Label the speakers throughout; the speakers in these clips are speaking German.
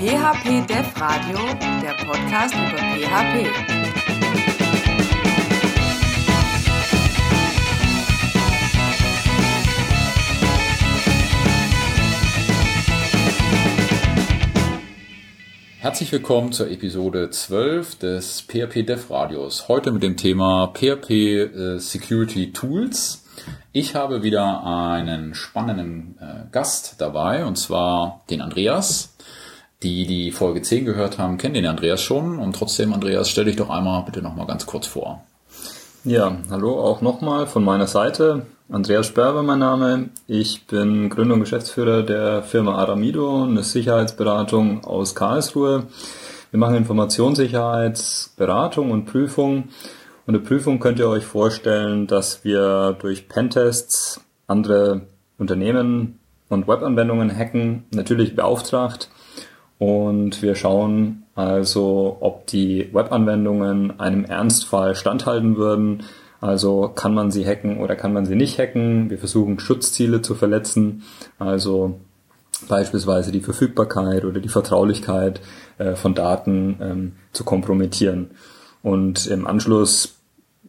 Speaker 1: PHP Dev Radio, der Podcast über PHP.
Speaker 2: Herzlich willkommen zur Episode 12 des PHP Dev Radios. Heute mit dem Thema PHP äh, Security Tools. Ich habe wieder einen spannenden äh, Gast dabei, und zwar den Andreas. Die, die Folge 10 gehört haben, kennen den Andreas schon. Und trotzdem, Andreas, stell dich doch einmal bitte nochmal ganz kurz vor.
Speaker 3: Ja, hallo auch nochmal von meiner Seite. Andreas Sperber mein Name. Ich bin Gründer und Geschäftsführer der Firma Aramido, eine Sicherheitsberatung aus Karlsruhe. Wir machen Informationssicherheitsberatung und Prüfung. Und eine Prüfung könnt ihr euch vorstellen, dass wir durch Pentests andere Unternehmen und Webanwendungen hacken, natürlich beauftragt und wir schauen also, ob die Webanwendungen einem Ernstfall standhalten würden. Also kann man sie hacken oder kann man sie nicht hacken. Wir versuchen Schutzziele zu verletzen. Also beispielsweise die Verfügbarkeit oder die Vertraulichkeit äh, von Daten ähm, zu kompromittieren. Und im Anschluss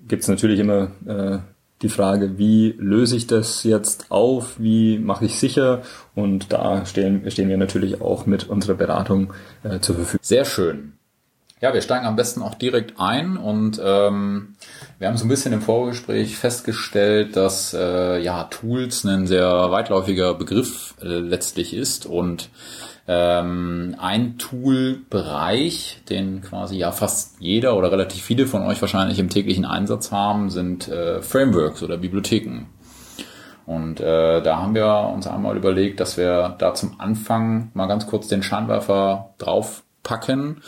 Speaker 3: gibt es natürlich immer äh, die Frage, wie löse ich das jetzt auf, wie mache ich sicher und da stehen, stehen wir natürlich auch mit unserer Beratung äh, zur Verfügung.
Speaker 2: Sehr schön. Ja, wir steigen am besten auch direkt ein und ähm, wir haben so ein bisschen im Vorgespräch festgestellt, dass äh, ja Tools ein sehr weitläufiger Begriff äh, letztlich ist und ähm, ein Toolbereich, den quasi ja fast jeder oder relativ viele von euch wahrscheinlich im täglichen Einsatz haben, sind äh, Frameworks oder Bibliotheken. Und äh, da haben wir uns einmal überlegt, dass wir da zum Anfang mal ganz kurz den Scheinwerfer draufpacken,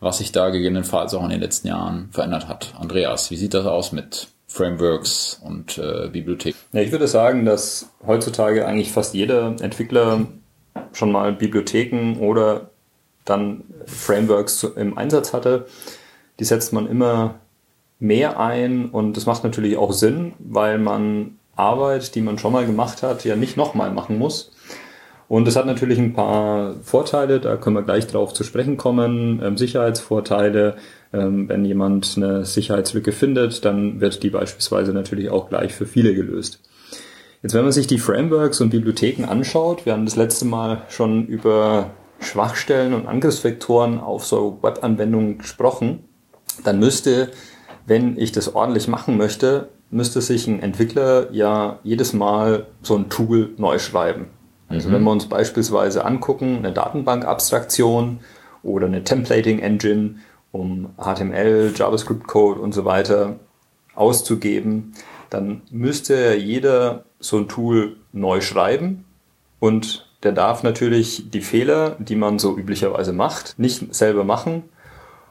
Speaker 2: was sich da gegebenenfalls auch in den letzten Jahren verändert hat. Andreas, wie sieht das aus mit Frameworks und äh, Bibliotheken?
Speaker 3: Ja, ich würde sagen, dass heutzutage eigentlich fast jeder Entwickler schon mal Bibliotheken oder dann Frameworks im Einsatz hatte. Die setzt man immer mehr ein und das macht natürlich auch Sinn, weil man Arbeit, die man schon mal gemacht hat, ja nicht nochmal machen muss. Und es hat natürlich ein paar Vorteile, da können wir gleich drauf zu sprechen kommen. Ähm, Sicherheitsvorteile, ähm, wenn jemand eine Sicherheitslücke findet, dann wird die beispielsweise natürlich auch gleich für viele gelöst. Jetzt, wenn man sich die Frameworks und Bibliotheken anschaut, wir haben das letzte Mal schon über Schwachstellen und Angriffsvektoren auf so Webanwendungen gesprochen, dann müsste, wenn ich das ordentlich machen möchte, müsste sich ein Entwickler ja jedes Mal so ein Tool neu schreiben. Also mhm. wenn wir uns beispielsweise angucken, eine Datenbank-Abstraktion oder eine Templating-Engine, um HTML, JavaScript-Code und so weiter auszugeben, dann müsste jeder so ein Tool neu schreiben und der darf natürlich die Fehler, die man so üblicherweise macht, nicht selber machen.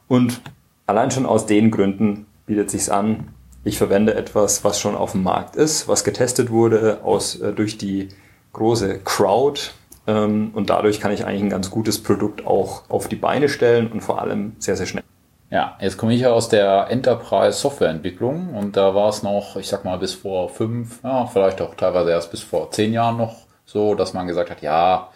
Speaker 3: Und allein schon aus den Gründen bietet sich's an, ich verwende etwas, was schon auf dem Markt ist, was getestet wurde aus, äh, durch die große Crowd. Ähm, und dadurch kann ich eigentlich ein ganz gutes Produkt auch auf die Beine stellen und vor allem sehr, sehr schnell.
Speaker 2: Ja, jetzt komme ich ja aus der Enterprise Softwareentwicklung und da war es noch, ich sag mal, bis vor fünf, ja, vielleicht auch teilweise erst bis vor zehn Jahren noch so, dass man gesagt hat, ja,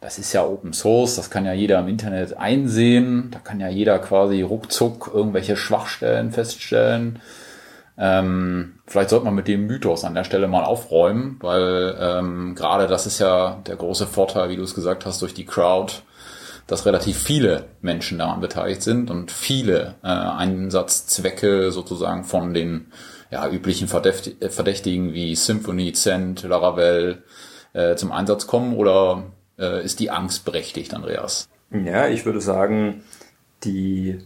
Speaker 2: das ist ja Open Source, das kann ja jeder im Internet einsehen, da kann ja jeder quasi ruckzuck irgendwelche Schwachstellen feststellen. Ähm, vielleicht sollte man mit dem Mythos an der Stelle mal aufräumen, weil ähm, gerade das ist ja der große Vorteil, wie du es gesagt hast, durch die Crowd dass relativ viele Menschen daran beteiligt sind und viele äh, Einsatzzwecke sozusagen von den ja, üblichen Verdächtigen wie Symphony, Cent, Laravel äh, zum Einsatz kommen oder äh, ist die Angst berechtigt, Andreas?
Speaker 3: Ja, ich würde sagen, die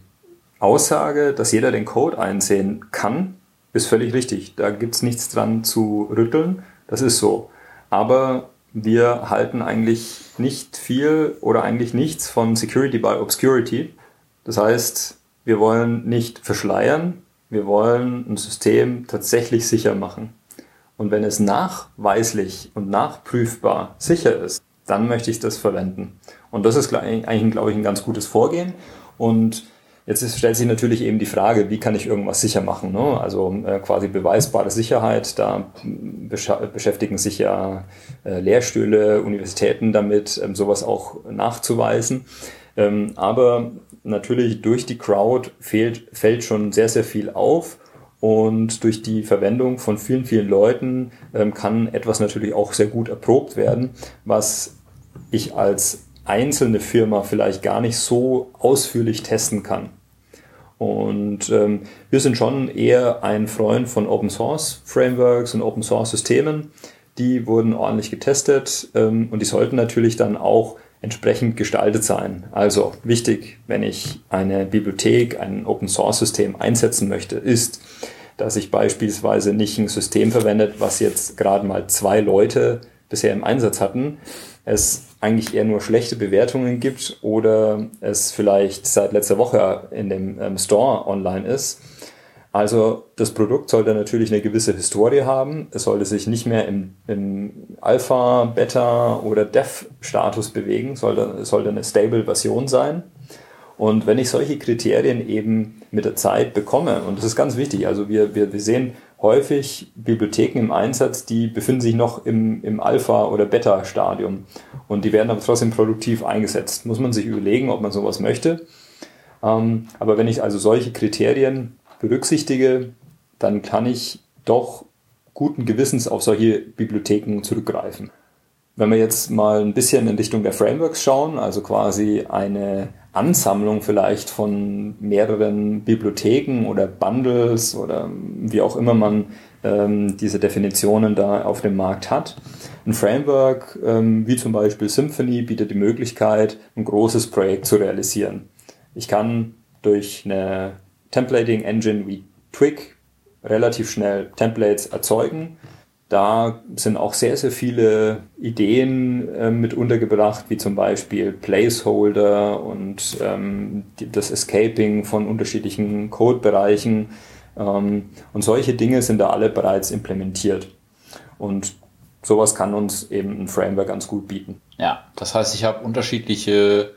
Speaker 3: Aussage, dass jeder den Code einsehen kann, ist völlig richtig. Da gibt's nichts dran zu rütteln. Das ist so. Aber wir halten eigentlich nicht viel oder eigentlich nichts von Security by Obscurity. Das heißt, wir wollen nicht verschleiern, wir wollen ein System tatsächlich sicher machen. Und wenn es nachweislich und nachprüfbar sicher ist, dann möchte ich das verwenden. Und das ist eigentlich, glaube ich, ein ganz gutes Vorgehen. Und Jetzt ist, stellt sich natürlich eben die Frage, wie kann ich irgendwas sicher machen? Ne? Also äh, quasi beweisbare Sicherheit, da besch beschäftigen sich ja äh, Lehrstühle, Universitäten damit, ähm, sowas auch nachzuweisen. Ähm, aber natürlich durch die Crowd fehlt, fällt schon sehr, sehr viel auf. Und durch die Verwendung von vielen, vielen Leuten ähm, kann etwas natürlich auch sehr gut erprobt werden, was ich als einzelne Firma vielleicht gar nicht so ausführlich testen kann. Und ähm, wir sind schon eher ein Freund von Open Source Frameworks und Open Source Systemen. Die wurden ordentlich getestet ähm, und die sollten natürlich dann auch entsprechend gestaltet sein. Also wichtig, wenn ich eine Bibliothek, ein Open Source System einsetzen möchte, ist, dass ich beispielsweise nicht ein System verwendet, was jetzt gerade mal zwei Leute bisher im Einsatz hatten, es eigentlich eher nur schlechte Bewertungen gibt oder es vielleicht seit letzter Woche in dem ähm, Store online ist. Also das Produkt sollte natürlich eine gewisse Historie haben. Es sollte sich nicht mehr im, im Alpha, Beta oder Dev-Status bewegen, sollte, sollte eine stable Version sein. Und wenn ich solche Kriterien eben mit der Zeit bekomme, und das ist ganz wichtig, also wir, wir, wir sehen häufig Bibliotheken im Einsatz, die befinden sich noch im, im Alpha- oder Beta-Stadium und die werden aber trotzdem produktiv eingesetzt. Muss man sich überlegen, ob man sowas möchte. Ähm, aber wenn ich also solche Kriterien berücksichtige, dann kann ich doch guten Gewissens auf solche Bibliotheken zurückgreifen. Wenn wir jetzt mal ein bisschen in Richtung der Frameworks schauen, also quasi eine Ansammlung vielleicht von mehreren Bibliotheken oder Bundles oder wie auch immer man ähm, diese Definitionen da auf dem Markt hat. Ein Framework ähm, wie zum Beispiel Symfony bietet die Möglichkeit, ein großes Projekt zu realisieren. Ich kann durch eine Templating Engine wie Twig relativ schnell Templates erzeugen da sind auch sehr, sehr viele Ideen äh, mit untergebracht, wie zum Beispiel Placeholder und ähm, das Escaping von unterschiedlichen Codebereichen. Ähm, und solche Dinge sind da alle bereits implementiert. Und sowas kann uns eben ein Framework ganz gut bieten.
Speaker 2: Ja, das heißt, ich habe unterschiedliche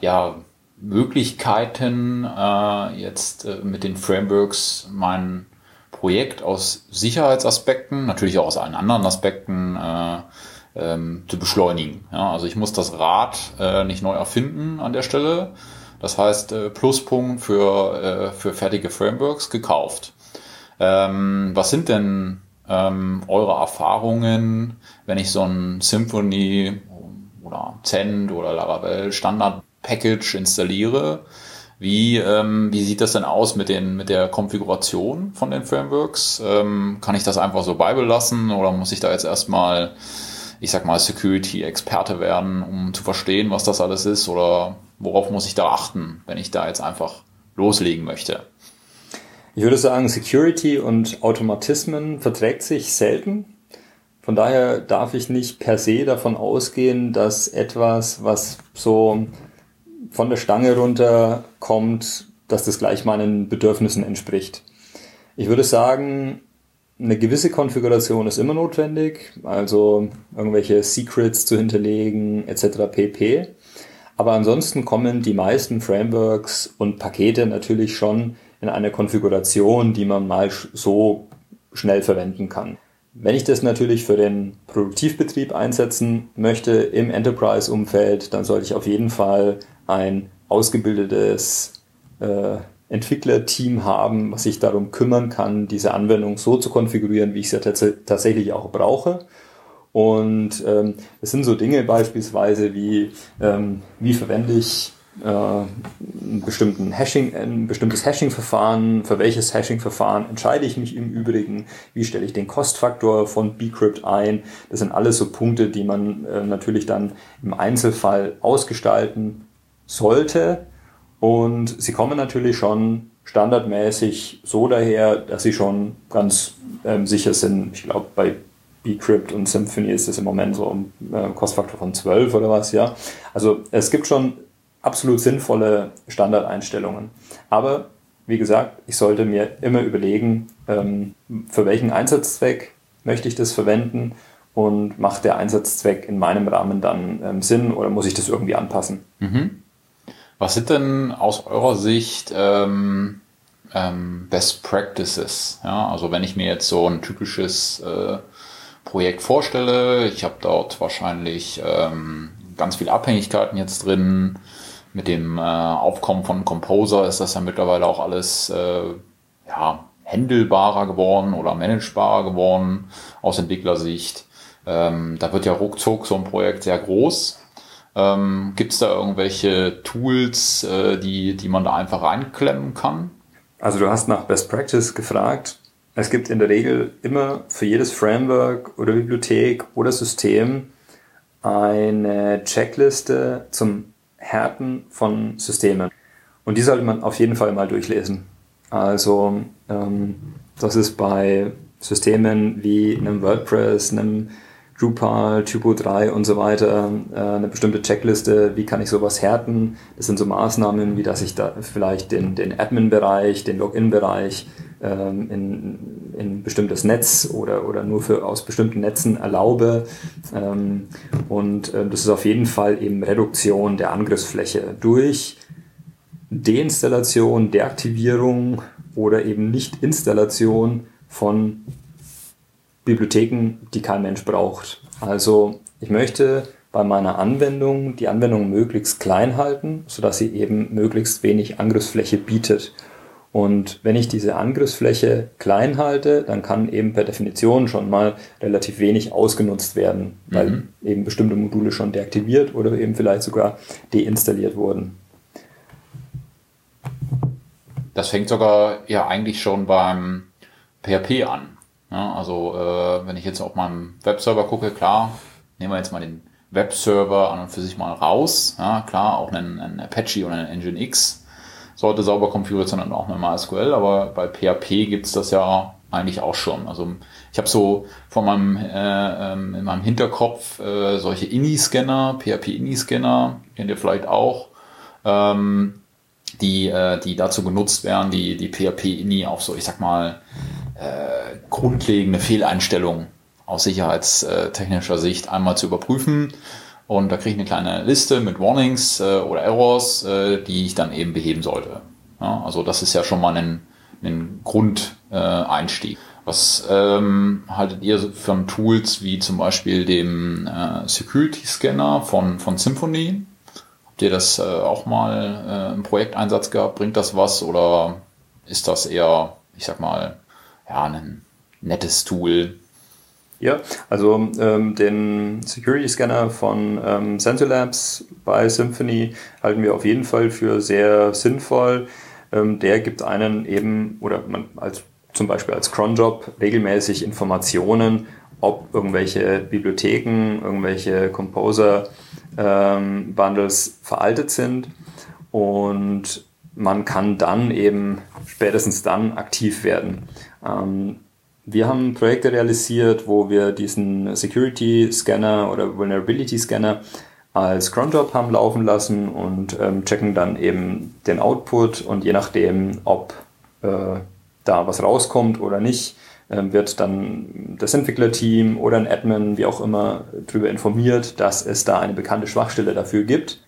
Speaker 2: ja, Möglichkeiten, äh, jetzt äh, mit den Frameworks meinen Projekt aus Sicherheitsaspekten, natürlich auch aus allen anderen Aspekten äh, ähm, zu beschleunigen. Ja, also ich muss das Rad äh, nicht neu erfinden an der Stelle. Das heißt, äh, Pluspunkt für, äh, für fertige Frameworks gekauft. Ähm, was sind denn ähm, eure Erfahrungen, wenn ich so ein Symphony oder Zend oder Laravel Standard Package installiere? Wie, ähm, wie sieht das denn aus mit, den, mit der Konfiguration von den Frameworks? Ähm, kann ich das einfach so beibelassen oder muss ich da jetzt erstmal, ich sag mal, Security-Experte werden, um zu verstehen, was das alles ist? Oder worauf muss ich da achten, wenn ich da jetzt einfach loslegen möchte?
Speaker 3: Ich würde sagen, Security und Automatismen verträgt sich selten. Von daher darf ich nicht per se davon ausgehen, dass etwas, was so von der Stange runter kommt, dass das gleich meinen Bedürfnissen entspricht. Ich würde sagen, eine gewisse Konfiguration ist immer notwendig, also irgendwelche Secrets zu hinterlegen etc. pp. Aber ansonsten kommen die meisten Frameworks und Pakete natürlich schon in eine Konfiguration, die man mal so schnell verwenden kann. Wenn ich das natürlich für den Produktivbetrieb einsetzen möchte im Enterprise-Umfeld, dann sollte ich auf jeden Fall ein ausgebildetes äh, Entwicklerteam haben, was sich darum kümmern kann, diese Anwendung so zu konfigurieren, wie ich sie tats tatsächlich auch brauche. Und ähm, es sind so Dinge beispielsweise wie, ähm, wie verwende ich äh, einen bestimmten Hashing, ein bestimmtes Hashing-Verfahren, für welches Hashing-Verfahren entscheide ich mich im Übrigen, wie stelle ich den Kostfaktor von Bcrypt ein. Das sind alles so Punkte, die man äh, natürlich dann im Einzelfall ausgestalten sollte. Und sie kommen natürlich schon standardmäßig so daher, dass sie schon ganz ähm, sicher sind. Ich glaube, bei Bcrypt und Symphony ist es im Moment so um äh, Kostfaktor von 12 oder was, ja. Also es gibt schon absolut sinnvolle Standardeinstellungen. Aber wie gesagt, ich sollte mir immer überlegen, ähm, für welchen Einsatzzweck möchte ich das verwenden und macht der Einsatzzweck in meinem Rahmen dann ähm, Sinn oder muss ich das irgendwie anpassen?
Speaker 2: Mhm. Was sind denn aus eurer Sicht ähm, ähm, Best Practices? Ja, also wenn ich mir jetzt so ein typisches äh, Projekt vorstelle, ich habe dort wahrscheinlich ähm, ganz viele Abhängigkeiten jetzt drin. mit dem äh, Aufkommen von Composer ist das ja mittlerweile auch alles äh, ja, händelbarer geworden oder managebarer geworden aus Entwicklersicht. Ähm, da wird ja ruckzuck so ein Projekt sehr groß. Ähm, Gibt es da irgendwelche Tools, äh, die, die man da einfach reinklemmen kann?
Speaker 3: Also du hast nach Best Practice gefragt. Es gibt in der Regel immer für jedes Framework oder Bibliothek oder System eine Checkliste zum Härten von Systemen. Und die sollte man auf jeden Fall mal durchlesen. Also ähm, das ist bei Systemen wie einem WordPress, einem Drupal, Typo 3 und so weiter, äh, eine bestimmte Checkliste, wie kann ich sowas härten. Das sind so Maßnahmen, wie dass ich da vielleicht den, den Admin-Bereich, den Login-Bereich ähm, in, in bestimmtes Netz oder, oder nur für aus bestimmten Netzen erlaube. Ähm, und äh, das ist auf jeden Fall eben Reduktion der Angriffsfläche durch Deinstallation, Deaktivierung oder eben Nicht-Installation von Bibliotheken, die kein Mensch braucht. Also ich möchte bei meiner Anwendung die Anwendung möglichst klein halten, sodass sie eben möglichst wenig Angriffsfläche bietet. Und wenn ich diese Angriffsfläche klein halte, dann kann eben per Definition schon mal relativ wenig ausgenutzt werden, weil mhm. eben bestimmte Module schon deaktiviert oder eben vielleicht sogar deinstalliert wurden.
Speaker 2: Das fängt sogar ja eigentlich schon beim PHP an. Ja, also äh, wenn ich jetzt auf meinem Webserver gucke, klar, nehmen wir jetzt mal den Webserver an und für sich mal raus. Ja, klar, auch ein, ein Apache oder ein Nginx sollte sauber konfiguriert sein und auch mit MySQL, aber bei PHP gibt's das ja eigentlich auch schon. Also ich habe so von meinem äh, ähm, in meinem Hinterkopf äh, solche INI-Scanner, PHP-INI-Scanner, kennt ihr vielleicht auch, ähm, die, äh, die dazu genutzt werden, die, die PHP-INI auf so, ich sag mal, äh, grundlegende Fehleinstellungen aus sicherheitstechnischer Sicht einmal zu überprüfen. Und da kriege ich eine kleine Liste mit Warnings äh, oder Errors, äh, die ich dann eben beheben sollte. Ja, also das ist ja schon mal ein, ein Grundeinstieg. Was ähm, haltet ihr von Tools wie zum Beispiel dem äh, Security Scanner von, von Symfony? Habt ihr das äh, auch mal äh, im Projekteinsatz gehabt? Bringt das was oder ist das eher, ich sag mal, ja, ein nettes Tool.
Speaker 3: Ja, also ähm, den Security Scanner von ähm, Labs bei Symphony halten wir auf jeden Fall für sehr sinnvoll. Ähm, der gibt einen eben, oder man als zum Beispiel als Cronjob regelmäßig Informationen, ob irgendwelche Bibliotheken, irgendwelche Composer-Bundles ähm, veraltet sind. Und man kann dann eben spätestens dann aktiv werden. Ähm, wir haben Projekte realisiert, wo wir diesen Security Scanner oder Vulnerability Scanner als Cronjob haben laufen lassen und ähm, checken dann eben den Output und je nachdem, ob äh, da was rauskommt oder nicht, äh, wird dann das Entwicklerteam oder ein Admin, wie auch immer, darüber informiert, dass es da eine bekannte Schwachstelle dafür gibt.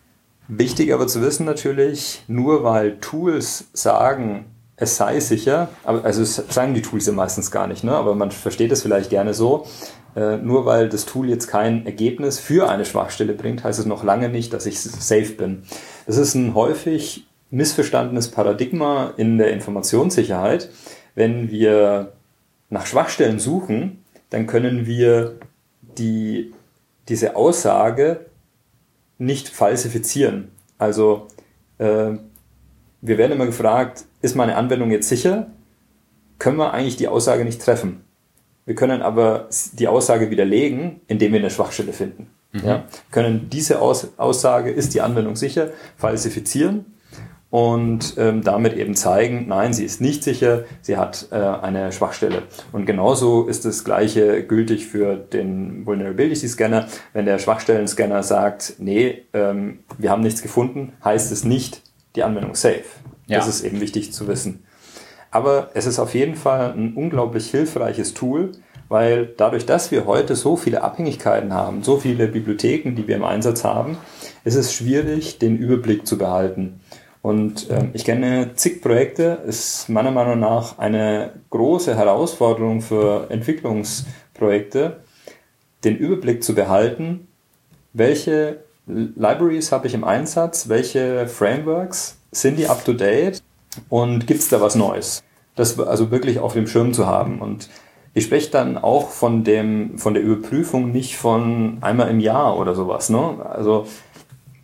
Speaker 3: Wichtig aber zu wissen natürlich, nur weil Tools sagen, es sei sicher, aber also das sagen die Tools ja meistens gar nicht, ne? aber man versteht es vielleicht gerne so. Äh, nur weil das Tool jetzt kein Ergebnis für eine Schwachstelle bringt, heißt es noch lange nicht, dass ich safe bin. Das ist ein häufig missverstandenes Paradigma in der Informationssicherheit. Wenn wir nach Schwachstellen suchen, dann können wir die, diese Aussage nicht falsifizieren. Also äh, wir werden immer gefragt, ist meine Anwendung jetzt sicher? Können wir eigentlich die Aussage nicht treffen. Wir können aber die Aussage widerlegen, indem wir eine Schwachstelle finden. Mhm. Ja, können diese Aus Aussage, ist die Anwendung sicher, falsifizieren und ähm, damit eben zeigen, nein, sie ist nicht sicher, sie hat äh, eine Schwachstelle. Und genauso ist das gleiche gültig für den Vulnerability Scanner. Wenn der Schwachstellen-Scanner sagt, nee, ähm, wir haben nichts gefunden, heißt es nicht, die Anwendung safe. Ja. Das ist eben wichtig zu wissen. Aber es ist auf jeden Fall ein unglaublich hilfreiches Tool, weil dadurch, dass wir heute so viele Abhängigkeiten haben, so viele Bibliotheken, die wir im Einsatz haben, ist es schwierig, den Überblick zu behalten. Und ähm, ich kenne zig Projekte, ist meiner Meinung nach eine große Herausforderung für Entwicklungsprojekte, den Überblick zu behalten, welche Libraries habe ich im Einsatz, welche Frameworks sind die up to date und gibt es da was Neues? Das also wirklich auf dem Schirm zu haben. Und ich spreche dann auch von dem, von der Überprüfung nicht von einmal im Jahr oder sowas. Ne? Also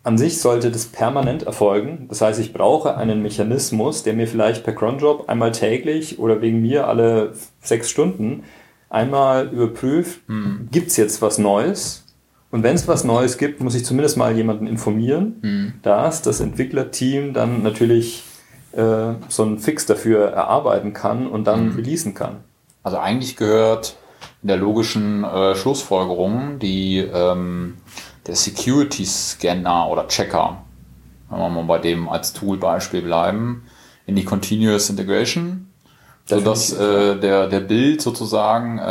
Speaker 3: an sich sollte das permanent erfolgen. Das heißt, ich brauche einen Mechanismus, der mir vielleicht per Cronjob einmal täglich oder wegen mir alle sechs Stunden einmal überprüft, hm. gibt es jetzt was Neues? Und wenn es was Neues gibt, muss ich zumindest mal jemanden informieren, hm. dass das Entwicklerteam dann natürlich äh, so einen Fix dafür erarbeiten kann und dann hm. releasen kann.
Speaker 2: Also eigentlich gehört in der logischen äh, Schlussfolgerung die, ähm, der Security Scanner oder Checker, wenn wir mal bei dem als Toolbeispiel bleiben, in die Continuous Integration so dass äh, der, der Bild sozusagen äh,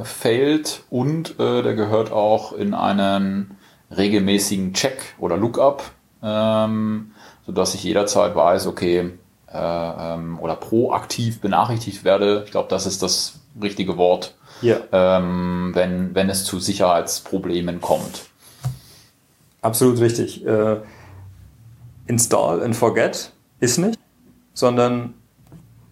Speaker 2: äh, failt und äh, der gehört auch in einen regelmäßigen Check oder Lookup, ähm, so dass ich jederzeit weiß, okay, äh, ähm, oder proaktiv benachrichtigt werde. Ich glaube, das ist das richtige Wort, ja. ähm, wenn, wenn es zu Sicherheitsproblemen kommt.
Speaker 3: Absolut richtig. Äh, install and forget ist nicht, sondern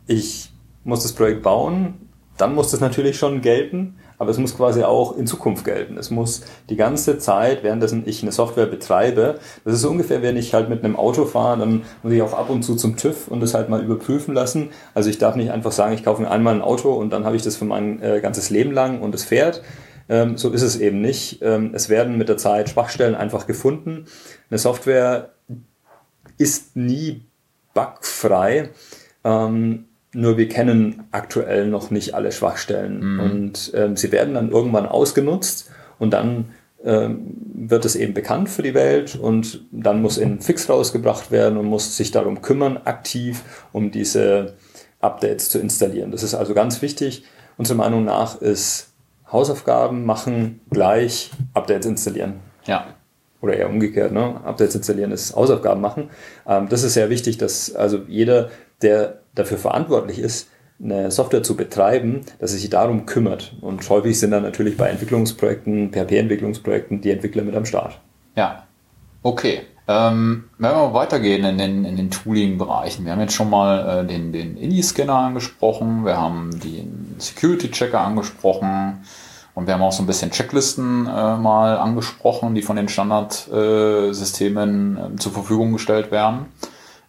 Speaker 3: ich muss das Projekt bauen, dann muss das natürlich schon gelten, aber es muss quasi auch in Zukunft gelten. Es muss die ganze Zeit, währenddessen ich eine Software betreibe, das ist so ungefähr, wenn ich halt mit einem Auto fahre, dann muss ich auch ab und zu zum TÜV und das halt mal überprüfen lassen. Also ich darf nicht einfach sagen, ich kaufe mir einmal ein Auto und dann habe ich das für mein äh, ganzes Leben lang und es fährt. Ähm, so ist es eben nicht. Ähm, es werden mit der Zeit Schwachstellen einfach gefunden. Eine Software ist nie bugfrei. Ähm, nur wir kennen aktuell noch nicht alle Schwachstellen. Mhm. Und ähm, sie werden dann irgendwann ausgenutzt und dann ähm, wird es eben bekannt für die Welt und dann muss ein Fix rausgebracht werden und muss sich darum kümmern, aktiv, um diese Updates zu installieren. Das ist also ganz wichtig. Unserer Meinung nach ist Hausaufgaben machen gleich Updates installieren.
Speaker 2: Ja.
Speaker 3: Oder eher umgekehrt, ne? Updates installieren ist Hausaufgaben machen. Ähm, das ist sehr wichtig, dass also jeder, der dafür verantwortlich ist, eine Software zu betreiben, dass es sich darum kümmert. Und häufig sind dann natürlich bei Entwicklungsprojekten, PHP-Entwicklungsprojekten, die Entwickler mit am Start.
Speaker 2: Ja, okay. Ähm, wenn wir weitergehen in den, in den Tooling-Bereichen, wir haben jetzt schon mal äh, den, den INI-Scanner angesprochen, wir haben den Security-Checker angesprochen und wir haben auch so ein bisschen Checklisten äh, mal angesprochen, die von den Standardsystemen äh, zur Verfügung gestellt werden.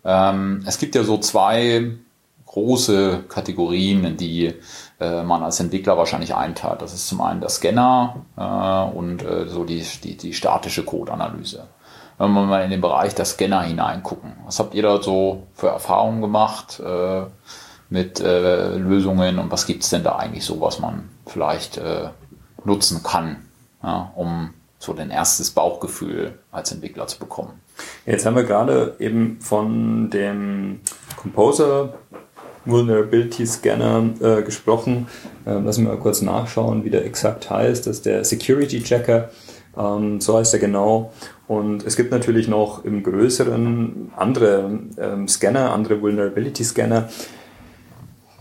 Speaker 2: Ähm, es gibt ja so zwei große Kategorien, in die äh, man als Entwickler wahrscheinlich einteilt. Das ist zum einen der Scanner äh, und äh, so die, die, die statische Codeanalyse. Wenn wir mal in den Bereich der Scanner hineingucken, was habt ihr da so für Erfahrungen gemacht äh, mit äh, Lösungen und was gibt es denn da eigentlich so, was man vielleicht äh, nutzen kann, ja, um so ein erstes Bauchgefühl als Entwickler zu bekommen?
Speaker 3: Jetzt haben wir gerade eben von dem Composer Vulnerability Scanner äh, gesprochen. Ähm, lassen wir mal kurz nachschauen, wie der exakt heißt. Das ist der Security Checker. Ähm, so heißt er genau. Und es gibt natürlich noch im größeren andere ähm, Scanner, andere Vulnerability Scanner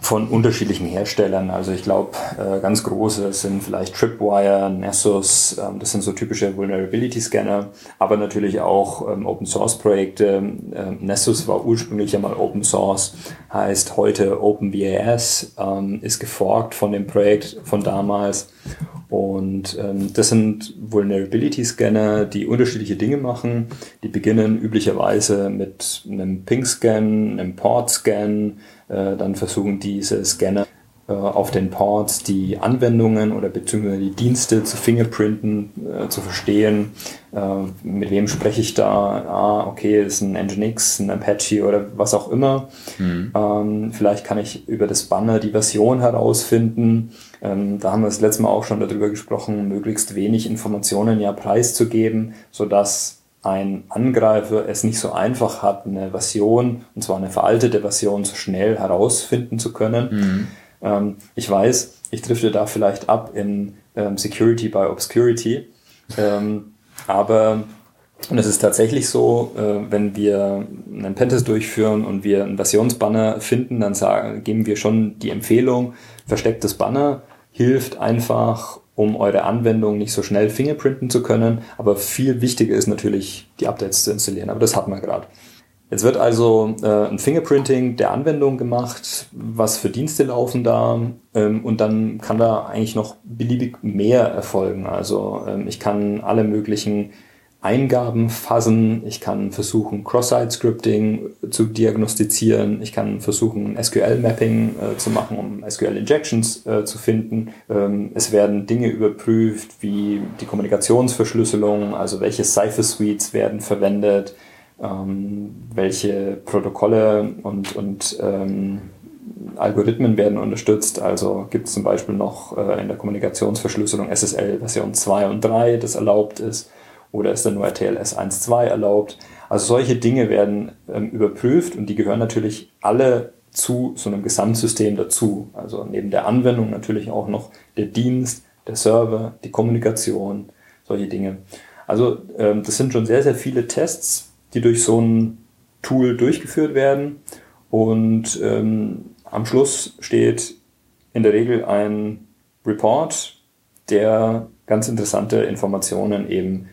Speaker 3: von unterschiedlichen Herstellern. Also ich glaube, äh, ganz große sind vielleicht Tripwire, Nessus, ähm, das sind so typische Vulnerability Scanner, aber natürlich auch ähm, Open Source Projekte. Ähm, Nessus war ursprünglich einmal Open Source, heißt heute OpenVAS, ähm, ist geforkt von dem Projekt von damals. Und ähm, das sind Vulnerability Scanner, die unterschiedliche Dinge machen. Die beginnen üblicherweise mit einem Ping-Scan, einem Port-Scan, dann versuchen diese Scanner äh, auf den Ports die Anwendungen oder beziehungsweise die Dienste zu fingerprinten, äh, zu verstehen, äh, mit wem spreche ich da, ah, okay, ist ein Nginx, ein Apache oder was auch immer. Mhm. Ähm, vielleicht kann ich über das Banner die Version herausfinden. Ähm, da haben wir das letzte Mal auch schon darüber gesprochen, möglichst wenig Informationen ja preiszugeben, sodass ein Angreifer es nicht so einfach hat, eine Version, und zwar eine veraltete Version, so schnell herausfinden zu können. Mhm. Ähm, ich weiß, ich drifte da vielleicht ab in ähm, Security by Obscurity, ähm, aber und es ist tatsächlich so, äh, wenn wir einen Pentest durchführen und wir einen Versionsbanner finden, dann sagen, geben wir schon die Empfehlung, verstecktes Banner hilft einfach, um eure Anwendung nicht so schnell fingerprinten zu können. Aber viel wichtiger ist natürlich, die Updates zu installieren. Aber das hatten wir gerade. Jetzt wird also äh, ein Fingerprinting der Anwendung gemacht, was für Dienste laufen da ähm, und dann kann da eigentlich noch beliebig mehr erfolgen. Also ähm, ich kann alle möglichen Eingaben fassen, ich kann versuchen Cross-Site-Scripting zu diagnostizieren, ich kann versuchen SQL-Mapping äh, zu machen, um SQL-Injections äh, zu finden. Ähm, es werden Dinge überprüft wie die Kommunikationsverschlüsselung, also welche Cipher-Suites werden verwendet, ähm, welche Protokolle und, und ähm, Algorithmen werden unterstützt. Also gibt es zum Beispiel noch äh, in der Kommunikationsverschlüsselung SSL Version 2 und 3, das erlaubt ist, oder ist dann nur RTLS 1.2 erlaubt. Also solche Dinge werden ähm, überprüft und die gehören natürlich alle zu so einem Gesamtsystem dazu. Also neben der Anwendung natürlich auch noch der Dienst, der Server, die Kommunikation, solche Dinge. Also ähm, das sind schon sehr, sehr viele Tests, die durch so ein Tool durchgeführt werden. Und ähm, am Schluss steht in der Regel ein Report, der ganz interessante Informationen eben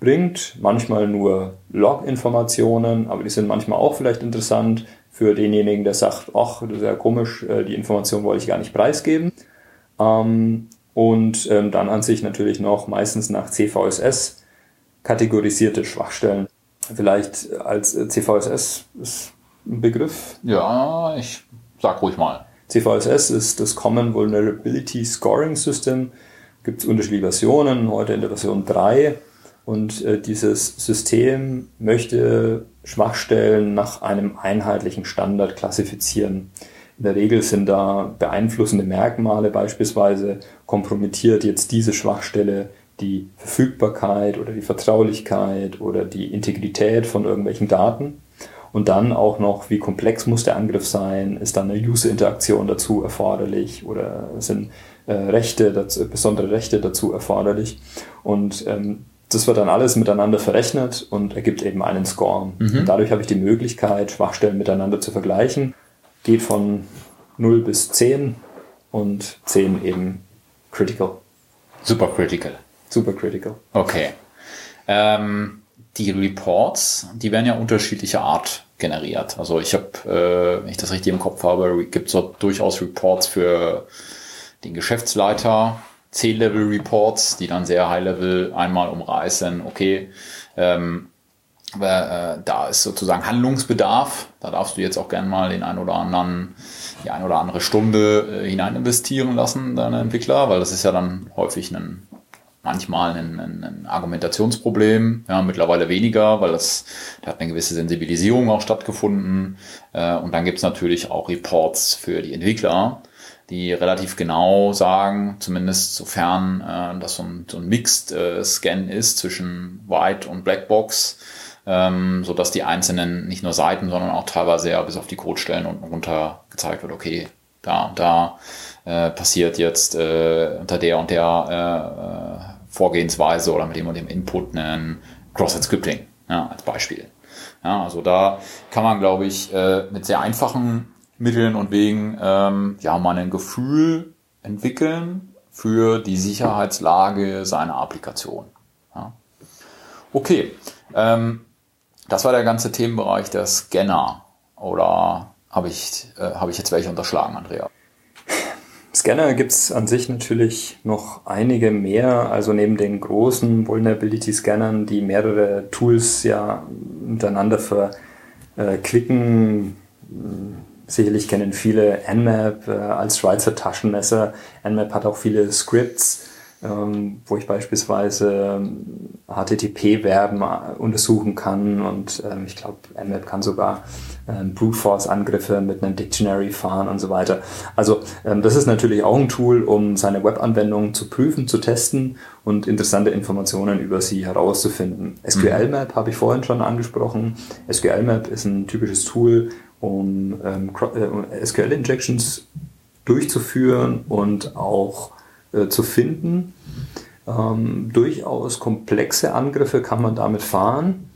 Speaker 3: bringt. Manchmal nur Log-Informationen, aber die sind manchmal auch vielleicht interessant für denjenigen, der sagt, ach, das ist ja komisch, äh, die Information wollte ich gar nicht preisgeben. Ähm, und ähm, dann an sich natürlich noch meistens nach CVSS kategorisierte Schwachstellen. Vielleicht als äh, CVSS ist ein Begriff.
Speaker 2: Ja, ich sag ruhig mal.
Speaker 3: CVSS ist das Common Vulnerability Scoring System. Gibt es unterschiedliche Versionen, heute in der Version 3. Und äh, dieses System möchte Schwachstellen nach einem einheitlichen Standard klassifizieren. In der Regel sind da beeinflussende Merkmale beispielsweise kompromittiert jetzt diese Schwachstelle die Verfügbarkeit oder die Vertraulichkeit oder die Integrität von irgendwelchen Daten. Und dann auch noch, wie komplex muss der Angriff sein? Ist dann eine User-Interaktion dazu erforderlich oder sind äh, Rechte, dazu, besondere Rechte dazu erforderlich? Und ähm, das wird dann alles miteinander verrechnet und ergibt eben einen Score. Mhm. dadurch habe ich die Möglichkeit, Schwachstellen miteinander zu vergleichen. Geht von 0 bis 10 und 10 eben critical.
Speaker 2: Super critical.
Speaker 3: Super critical.
Speaker 2: Okay. Ähm, die Reports, die werden ja unterschiedlicher Art generiert. Also ich habe, äh, wenn ich das richtig im Kopf habe, gibt es durchaus Reports für den Geschäftsleiter, C-Level-Reports, die dann sehr High-Level einmal umreißen, okay, ähm, äh, da ist sozusagen Handlungsbedarf. Da darfst du jetzt auch gerne mal den ein oder anderen, die ein oder andere Stunde äh, hinein investieren lassen, deine Entwickler, weil das ist ja dann häufig ein manchmal ein, ein, ein Argumentationsproblem, ja, mittlerweile weniger, weil das, da hat eine gewisse Sensibilisierung auch stattgefunden. Äh, und dann gibt's natürlich auch Reports für die Entwickler, die relativ genau sagen, zumindest sofern äh, das so ein, so ein Mixed äh, ist zwischen White und Blackbox, ähm, so dass die einzelnen nicht nur Seiten, sondern auch teilweise ja bis auf die Codestellen unten runter gezeigt wird, okay, da und da äh, passiert jetzt äh, unter der und der äh, Vorgehensweise oder mit dem und dem Input einen Cross-Site-Scripting ja, als Beispiel. Ja, also da kann man, glaube ich, äh, mit sehr einfachen Mitteln und Wegen ähm, ja mal ein Gefühl entwickeln für die Sicherheitslage seiner Applikation. Ja. Okay, ähm, das war der ganze Themenbereich der Scanner. Oder habe ich, äh, hab ich jetzt welche unterschlagen, Andrea?
Speaker 3: Scanner gibt es an sich natürlich noch einige mehr, also neben den großen Vulnerability-Scannern, die mehrere Tools ja miteinander verquicken. Sicherlich kennen viele Nmap äh, als Schweizer Taschenmesser. Nmap hat auch viele Scripts, ähm, wo ich beispielsweise HTTP-Verben äh, untersuchen kann und ähm, ich glaube, Nmap kann sogar ähm, Brute Force Angriffe mit einem Dictionary fahren und so weiter. Also ähm, das ist natürlich auch ein Tool, um seine Webanwendung zu prüfen, zu testen und interessante Informationen über sie herauszufinden. SQL-Map habe ich vorhin schon angesprochen. SQL-Map ist ein typisches Tool, um ähm, äh, SQL-Injections durchzuführen und auch äh, zu finden. Ähm, durchaus komplexe Angriffe kann man damit fahren.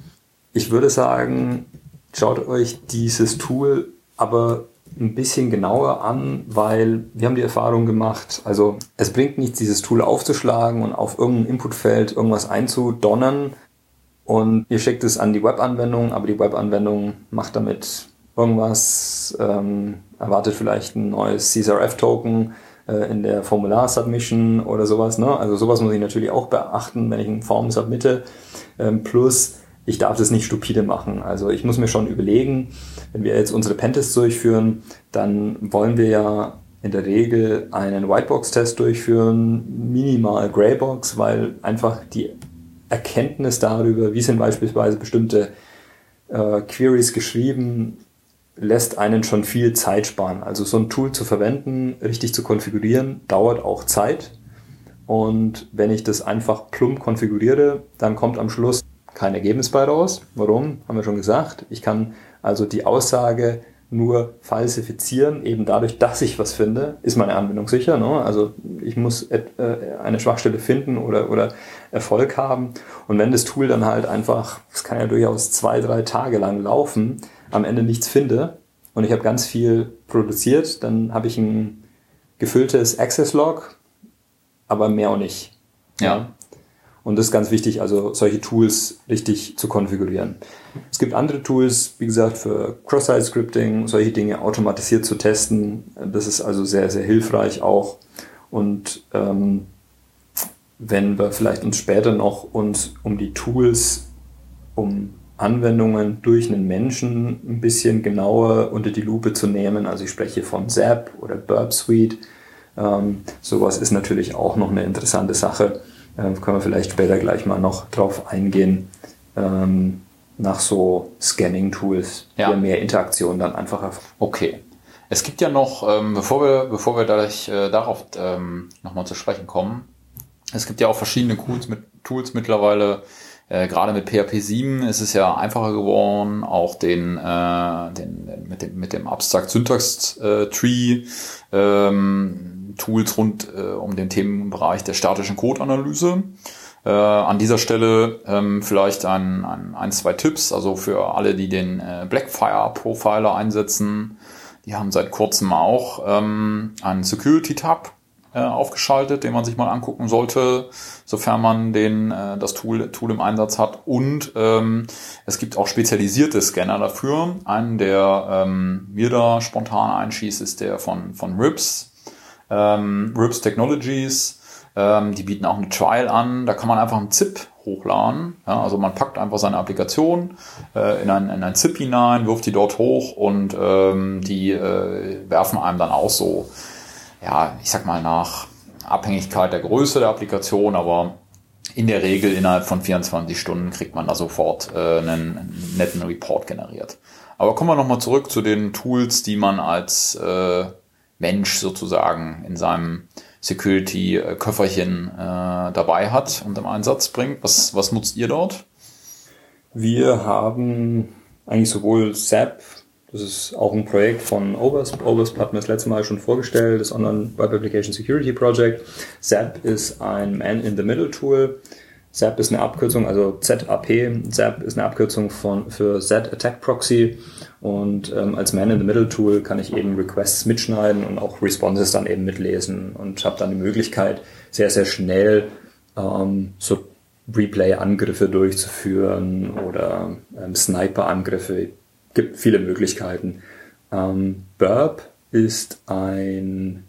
Speaker 3: Ich würde sagen, schaut euch dieses Tool aber ein bisschen genauer an, weil wir haben die Erfahrung gemacht, also es bringt nichts, dieses Tool aufzuschlagen und auf irgendein Inputfeld irgendwas einzudonnern und ihr schickt es an die Webanwendung, aber die Webanwendung macht damit irgendwas, ähm, erwartet vielleicht ein neues CSRF-Token äh, in der Formular-Submission oder sowas. Ne? Also sowas muss ich natürlich auch beachten, wenn ich eine Form submitte. Ähm, plus ich darf das nicht stupide machen. Also ich muss mir schon überlegen, wenn wir jetzt unsere Pentests durchführen, dann wollen wir ja in der Regel einen Whitebox-Test durchführen, minimal Greybox, weil einfach die Erkenntnis darüber, wie sind beispielsweise bestimmte äh, Queries geschrieben, lässt einen schon viel Zeit sparen. Also so ein Tool zu verwenden, richtig zu konfigurieren, dauert auch Zeit. Und wenn ich das einfach plump konfiguriere, dann kommt am Schluss kein Ergebnis bei raus. Warum? Haben wir schon gesagt. Ich kann also die Aussage nur falsifizieren, eben dadurch, dass ich was finde, ist meine Anwendung sicher. Ne? Also ich muss äh, eine Schwachstelle finden oder, oder Erfolg haben. Und wenn das Tool dann halt einfach, es kann ja durchaus zwei, drei Tage lang laufen, am Ende nichts finde und ich habe ganz viel produziert, dann habe ich ein gefülltes Access Log, aber mehr auch nicht.
Speaker 2: Ja.
Speaker 3: Und das ist ganz wichtig, also solche Tools richtig zu konfigurieren. Es gibt andere Tools, wie gesagt, für Cross-Site-Scripting, solche Dinge automatisiert zu testen. Das ist also sehr, sehr hilfreich auch. Und ähm, wenn wir vielleicht uns später noch uns um die Tools, um Anwendungen durch einen Menschen ein bisschen genauer unter die Lupe zu nehmen. Also ich spreche von Zap oder Burp Suite. Ähm, sowas ist natürlich auch noch eine interessante Sache äh, können wir vielleicht später gleich mal noch drauf eingehen, ähm, nach so Scanning-Tools,
Speaker 2: ja.
Speaker 3: die mehr Interaktion dann einfacher.
Speaker 2: Okay. Es gibt ja noch, ähm, bevor wir, bevor wir gleich, äh, darauf ähm, nochmal zu sprechen kommen, es gibt ja auch verschiedene Tools, mit, Tools mittlerweile, äh, gerade mit PHP 7 ist es ja einfacher geworden, auch den, äh, den mit dem, mit dem Abstract Syntax äh, Tree ähm, Tools rund äh, um den Themenbereich der statischen Codeanalyse. Äh, an dieser Stelle ähm, vielleicht ein, ein, ein, zwei Tipps, also für alle, die den äh, Blackfire Profiler einsetzen. Die haben seit kurzem auch ähm, einen Security Tab äh, aufgeschaltet, den man sich mal angucken sollte, sofern man den, äh, das Tool, Tool im Einsatz hat. Und ähm, es gibt auch spezialisierte Scanner dafür. Einen, der ähm, mir da spontan einschießt, ist der von, von RIPS ähm, Rips Technologies, ähm, die bieten auch eine Trial an. Da kann man einfach einen ZIP hochladen. Ja, also man packt einfach seine Applikation äh, in, ein, in ein ZIP hinein, wirft die dort hoch und ähm, die äh, werfen einem dann auch so, ja, ich sag mal nach Abhängigkeit der Größe der Applikation, aber in der Regel innerhalb von 24 Stunden kriegt man da sofort äh, einen, netten Report generiert. Aber kommen wir nochmal zurück zu den Tools, die man als äh, Mensch sozusagen in seinem Security-Köfferchen äh, dabei hat und im Einsatz bringt. Was, was nutzt ihr dort?
Speaker 3: Wir haben eigentlich sowohl SAP, das ist auch ein Projekt von Oversp. Oversp hatten wir das letzte Mal schon vorgestellt, das Online Web Application Security Project. SAP ist ein Man-in-the-Middle-Tool. ZAP ist eine Abkürzung, also ZAP, ZAP ist eine Abkürzung von, für Z Attack Proxy und ähm, als Man-in-the-Middle-Tool kann ich eben Requests mitschneiden und auch Responses dann eben mitlesen und habe dann die Möglichkeit, sehr, sehr schnell ähm, so Replay-Angriffe durchzuführen oder ähm, Sniper-Angriffe. Gibt viele Möglichkeiten. Ähm, Burp ist ein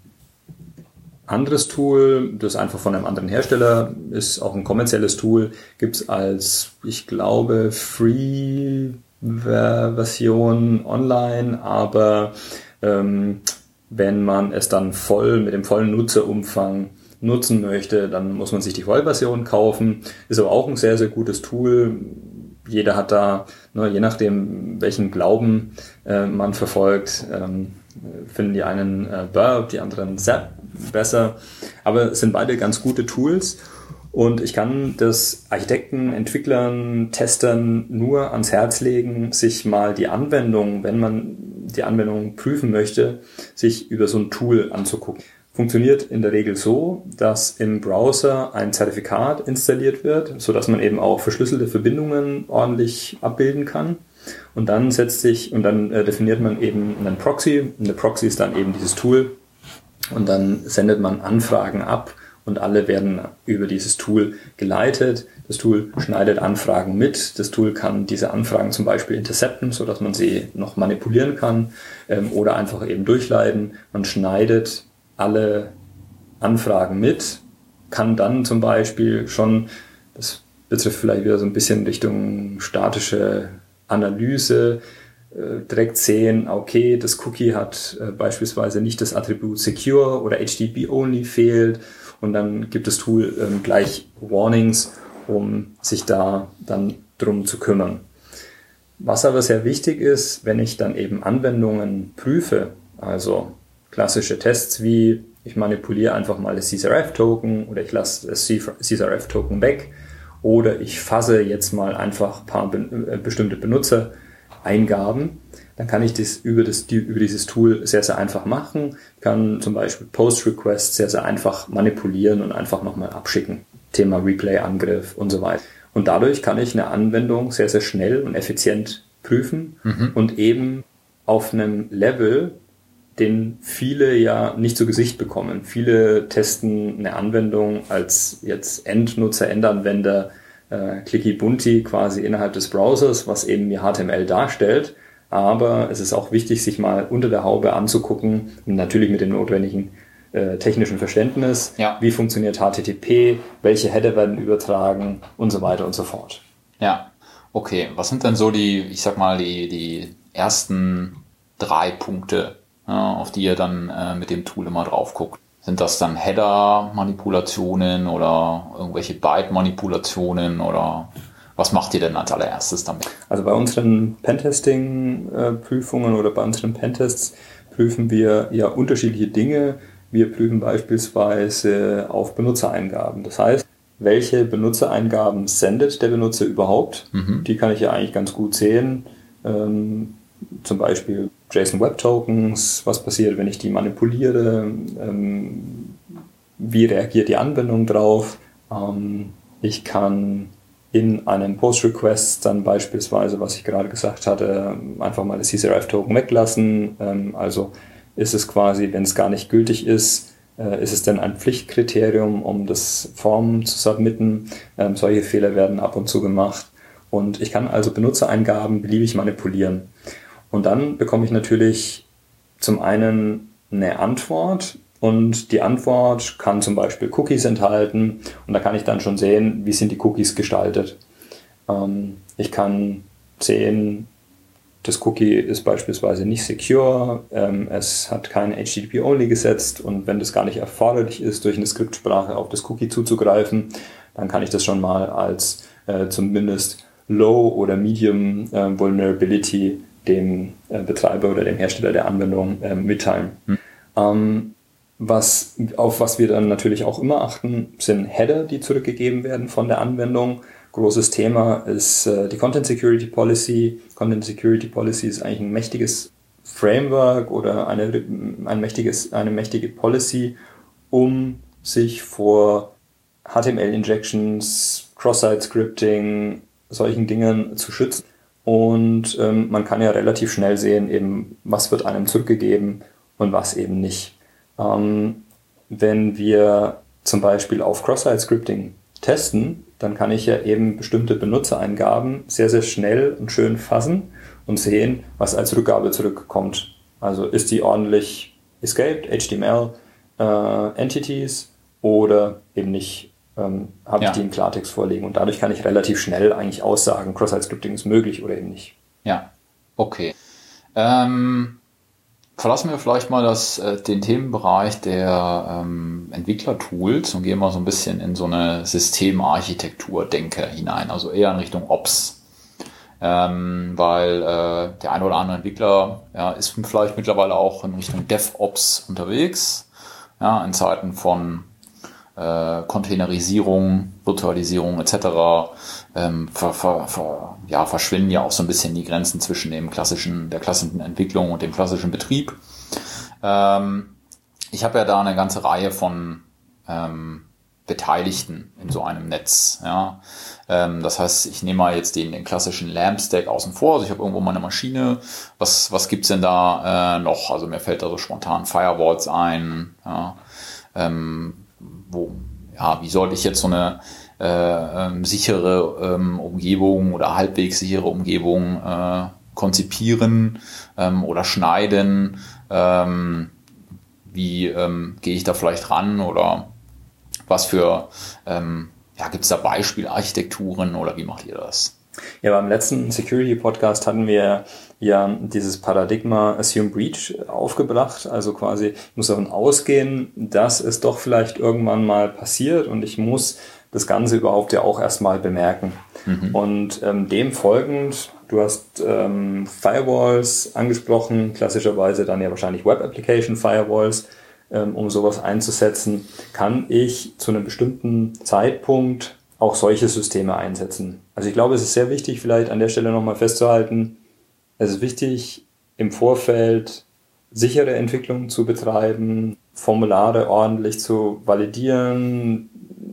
Speaker 3: anderes Tool, das einfach von einem anderen Hersteller ist, auch ein kommerzielles Tool, gibt's als, ich glaube, Free-Version online, aber ähm, wenn man es dann voll mit dem vollen Nutzerumfang nutzen möchte, dann muss man sich die Vollversion kaufen. Ist aber auch ein sehr, sehr gutes Tool. Jeder hat da, ne, je nachdem, welchen Glauben äh, man verfolgt, ähm, finden die einen äh, Burp, die anderen Zap besser. Aber es sind beide ganz gute Tools. Und ich kann das Architekten, Entwicklern, Testern nur ans Herz legen, sich mal die Anwendung, wenn man die Anwendung prüfen möchte, sich über so ein Tool anzugucken. Funktioniert in der Regel so, dass im Browser ein Zertifikat installiert wird, so dass man eben auch verschlüsselte Verbindungen ordentlich abbilden kann. Und dann setzt sich und dann äh, definiert man eben einen Proxy. Eine Proxy ist dann eben dieses Tool. Und dann sendet man Anfragen ab und alle werden über dieses Tool geleitet. Das Tool schneidet Anfragen mit. Das Tool kann diese Anfragen zum Beispiel intercepten, so dass man sie noch manipulieren kann ähm, oder einfach eben durchleiten. Man schneidet alle Anfragen mit, kann dann zum Beispiel schon, das betrifft vielleicht wieder so ein bisschen Richtung statische Analyse, äh, direkt sehen, okay, das Cookie hat äh, beispielsweise nicht das Attribut Secure oder HTTP Only fehlt und dann gibt das Tool ähm, gleich Warnings, um sich da dann drum zu kümmern. Was aber sehr wichtig ist, wenn ich dann eben Anwendungen prüfe, also klassische Tests wie ich manipuliere einfach mal das CSRF-Token oder ich lasse das CSRF-Token weg oder ich fasse jetzt mal einfach ein paar äh, bestimmte Benutzereingaben, dann kann ich das über, das über dieses Tool sehr, sehr einfach machen. Ich kann zum Beispiel Post-Requests sehr, sehr einfach manipulieren und einfach nochmal abschicken. Thema Replay-Angriff und so weiter. Und dadurch kann ich eine Anwendung sehr, sehr schnell und effizient prüfen mhm. und eben auf einem Level, den viele ja nicht zu Gesicht bekommen. Viele testen eine Anwendung als jetzt Endnutzer, Endanwender, äh, clicky bunti quasi innerhalb des Browsers, was eben ihr HTML darstellt. Aber es ist auch wichtig, sich mal unter der Haube anzugucken, natürlich mit dem notwendigen äh, technischen Verständnis, ja. wie funktioniert HTTP, welche Header werden übertragen und so weiter und so fort.
Speaker 2: Ja, okay. Was sind denn so die, ich sag mal, die, die ersten drei Punkte, auf die ihr dann äh, mit dem Tool immer drauf guckt. Sind das dann Header-Manipulationen oder irgendwelche Byte-Manipulationen oder was macht ihr denn als allererstes damit?
Speaker 3: Also bei unseren Pentesting-Prüfungen oder bei unseren Pentests prüfen wir ja unterschiedliche Dinge. Wir prüfen beispielsweise auf Benutzereingaben. Das heißt, welche Benutzereingaben sendet der Benutzer überhaupt? Mhm. Die kann ich ja eigentlich ganz gut sehen. Ähm, zum Beispiel JSON Web Tokens, was passiert, wenn ich die manipuliere, ähm, wie reagiert die Anwendung drauf. Ähm, ich kann in einem Post-Request dann beispielsweise, was ich gerade gesagt hatte, einfach mal das CSRF-Token weglassen. Ähm, also ist es quasi, wenn es gar nicht gültig ist, äh, ist es denn ein Pflichtkriterium, um das Form zu submitten. Ähm, solche Fehler werden ab und zu gemacht. Und ich kann also Benutzereingaben beliebig manipulieren. Und dann bekomme ich natürlich zum einen eine Antwort und die Antwort kann zum Beispiel Cookies enthalten. Und da kann ich dann schon sehen, wie sind die Cookies gestaltet. Ähm, ich kann sehen, das Cookie ist beispielsweise nicht secure, ähm, es hat kein HTTP-Only gesetzt. Und wenn das gar nicht erforderlich ist, durch eine Skriptsprache auf das Cookie zuzugreifen, dann kann ich das schon mal als äh, zumindest Low oder Medium äh, Vulnerability dem äh, Betreiber oder dem Hersteller der Anwendung äh, mitteilen. Hm. Ähm, was, auf was wir dann natürlich auch immer achten, sind Header, die zurückgegeben werden von der Anwendung. Großes Thema ist äh, die Content Security Policy. Content Security Policy ist eigentlich ein mächtiges Framework oder eine, ein mächtiges, eine mächtige Policy, um sich vor HTML-Injections, Cross-Site-Scripting, solchen Dingen zu schützen. Und ähm, man kann ja relativ schnell sehen, eben, was wird einem zurückgegeben und was eben nicht. Ähm, wenn wir zum Beispiel auf Cross-Site-Scripting testen, dann kann ich ja eben bestimmte Benutzereingaben sehr, sehr schnell und schön fassen und sehen, was als Rückgabe zurückkommt. Also ist die ordentlich escaped, HTML, äh, Entities oder eben nicht ähm, habe ja. ich die im Klartext vorlegen. Und dadurch kann ich relativ schnell eigentlich aussagen, Cross-Site-Scripting ist möglich oder eben nicht.
Speaker 2: Ja, okay. Ähm, verlassen wir vielleicht mal das, äh, den Themenbereich der ähm, Entwicklertools und gehen mal so ein bisschen in so eine Systemarchitektur-Denke hinein, also eher in Richtung Ops. Ähm, weil äh, der eine oder andere Entwickler ja, ist vielleicht mittlerweile auch in Richtung DevOps unterwegs, ja, in Zeiten von äh, Containerisierung, Virtualisierung etc. Ähm, ver, ver, ver, ja, verschwinden ja auch so ein bisschen die Grenzen zwischen dem klassischen, der klassischen Entwicklung und dem klassischen Betrieb. Ähm, ich habe ja da eine ganze Reihe von ähm, Beteiligten in so einem Netz. Ja. Ähm, das heißt, ich nehme mal jetzt den, den klassischen LAMP-Stack außen vor. Also ich habe irgendwo meine Maschine. Was, was gibt's denn da äh, noch? Also mir fällt da so spontan Firewalls ein. Ja. Ähm, wo, ja, wie sollte ich jetzt so eine äh, ähm, sichere ähm, Umgebung oder halbwegs sichere Umgebung äh, konzipieren ähm, oder schneiden? Ähm, wie ähm, gehe ich da vielleicht ran oder was für, ja, gibt es da Beispielarchitekturen oder wie macht ihr das?
Speaker 3: Ja, beim letzten Security Podcast hatten wir ja dieses Paradigma Assume Breach aufgebracht. Also quasi, ich muss davon ausgehen, dass es doch vielleicht irgendwann mal passiert und ich muss das Ganze überhaupt ja auch erstmal bemerken. Mhm. Und ähm, dem folgend, du hast ähm, Firewalls angesprochen, klassischerweise dann ja wahrscheinlich Web Application Firewalls ähm, um sowas einzusetzen, kann ich zu einem bestimmten Zeitpunkt auch solche Systeme einsetzen. Also ich glaube, es ist sehr wichtig, vielleicht an der Stelle nochmal festzuhalten, es ist wichtig, im Vorfeld sichere Entwicklung zu betreiben, Formulare ordentlich zu validieren,